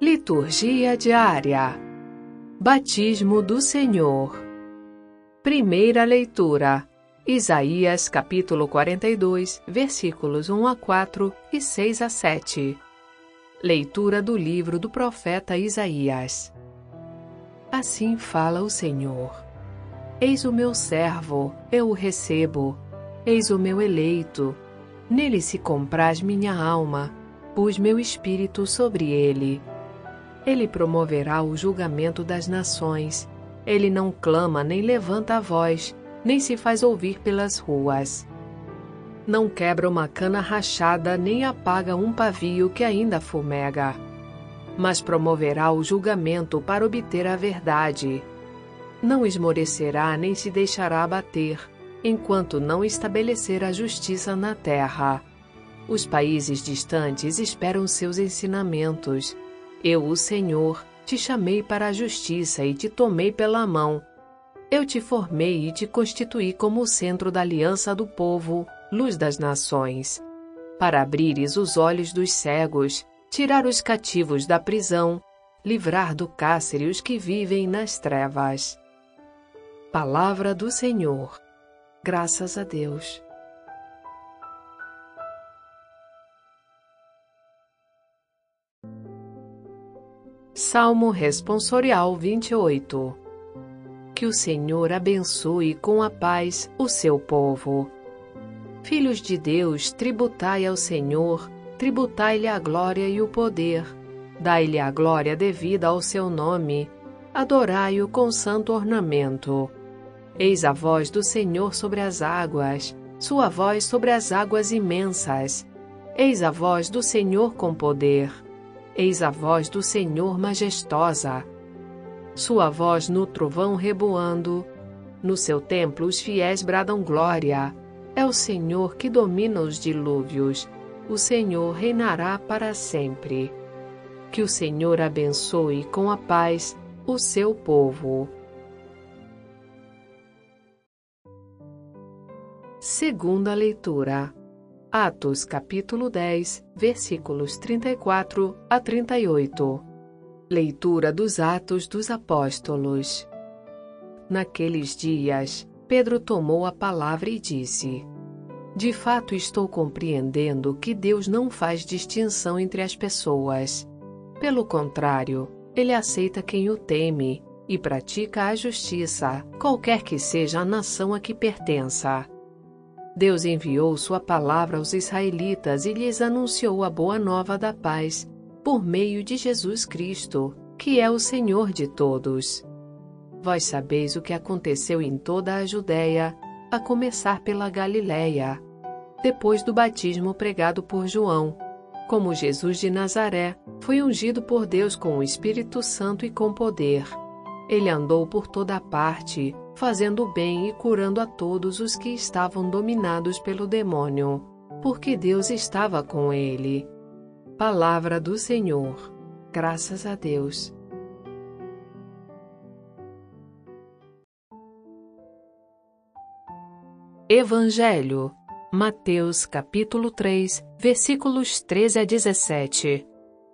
Liturgia diária. Batismo do Senhor. Primeira leitura. Isaías capítulo 42, versículos 1 a 4 e 6 a 7. Leitura do livro do profeta Isaías. Assim fala o Senhor. Eis o meu servo, eu o recebo. Eis o meu eleito. Nele se compraz minha alma. Pus meu espírito sobre ele ele promoverá o julgamento das nações. Ele não clama nem levanta a voz, nem se faz ouvir pelas ruas. Não quebra uma cana rachada, nem apaga um pavio que ainda fumega. Mas promoverá o julgamento para obter a verdade. Não esmorecerá nem se deixará abater, enquanto não estabelecer a justiça na terra. Os países distantes esperam seus ensinamentos eu, o Senhor, te chamei para a justiça e te tomei pela mão. Eu te formei e te constituí como o centro da aliança do povo, luz das nações, para abrires os olhos dos cegos, tirar os cativos da prisão, livrar do cárcere os que vivem nas trevas. Palavra do Senhor. Graças a Deus. Salmo Responsorial 28 Que o Senhor abençoe com a paz o seu povo. Filhos de Deus, tributai ao Senhor, tributai-lhe a glória e o poder. Dai-lhe a glória devida ao seu nome, adorai-o com santo ornamento. Eis a voz do Senhor sobre as águas, sua voz sobre as águas imensas. Eis a voz do Senhor com poder Eis a voz do Senhor majestosa. Sua voz no trovão reboando. No seu templo os fiéis bradam glória. É o Senhor que domina os dilúvios. O Senhor reinará para sempre. Que o Senhor abençoe com a paz o seu povo. Segunda leitura. Atos capítulo 10, versículos 34 a 38. Leitura dos Atos dos Apóstolos. Naqueles dias, Pedro tomou a palavra e disse: De fato estou compreendendo que Deus não faz distinção entre as pessoas. Pelo contrário, ele aceita quem o teme e pratica a justiça, qualquer que seja a nação a que pertença. Deus enviou sua palavra aos israelitas e lhes anunciou a boa nova da paz por meio de Jesus Cristo, que é o Senhor de todos. Vós sabeis o que aconteceu em toda a Judéia, a começar pela Galiléia, depois do batismo pregado por João, como Jesus de Nazaré foi ungido por Deus com o Espírito Santo e com poder. Ele andou por toda parte, fazendo bem e curando a todos os que estavam dominados pelo demônio, porque Deus estava com ele. Palavra do Senhor. Graças a Deus. Evangelho. Mateus capítulo 3, versículos 13 a 17.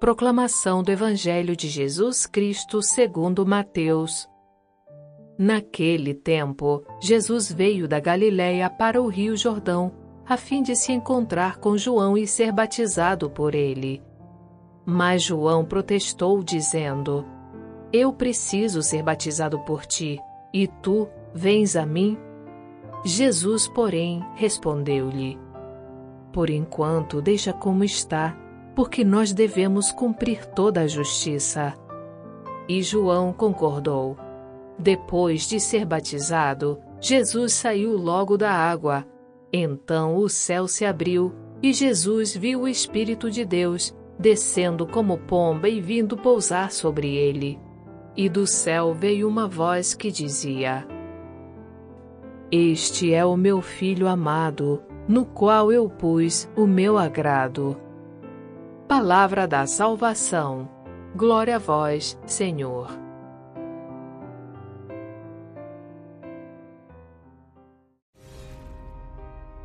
Proclamação do Evangelho de Jesus Cristo segundo Mateus. Naquele tempo, Jesus veio da Galiléia para o Rio Jordão, a fim de se encontrar com João e ser batizado por ele. Mas João protestou, dizendo: Eu preciso ser batizado por ti, e tu vens a mim? Jesus, porém, respondeu-lhe: Por enquanto, deixa como está, porque nós devemos cumprir toda a justiça. E João concordou. Depois de ser batizado, Jesus saiu logo da água. Então o céu se abriu e Jesus viu o Espírito de Deus descendo como pomba e vindo pousar sobre ele. E do céu veio uma voz que dizia: Este é o meu filho amado, no qual eu pus o meu agrado. Palavra da salvação. Glória a vós, Senhor.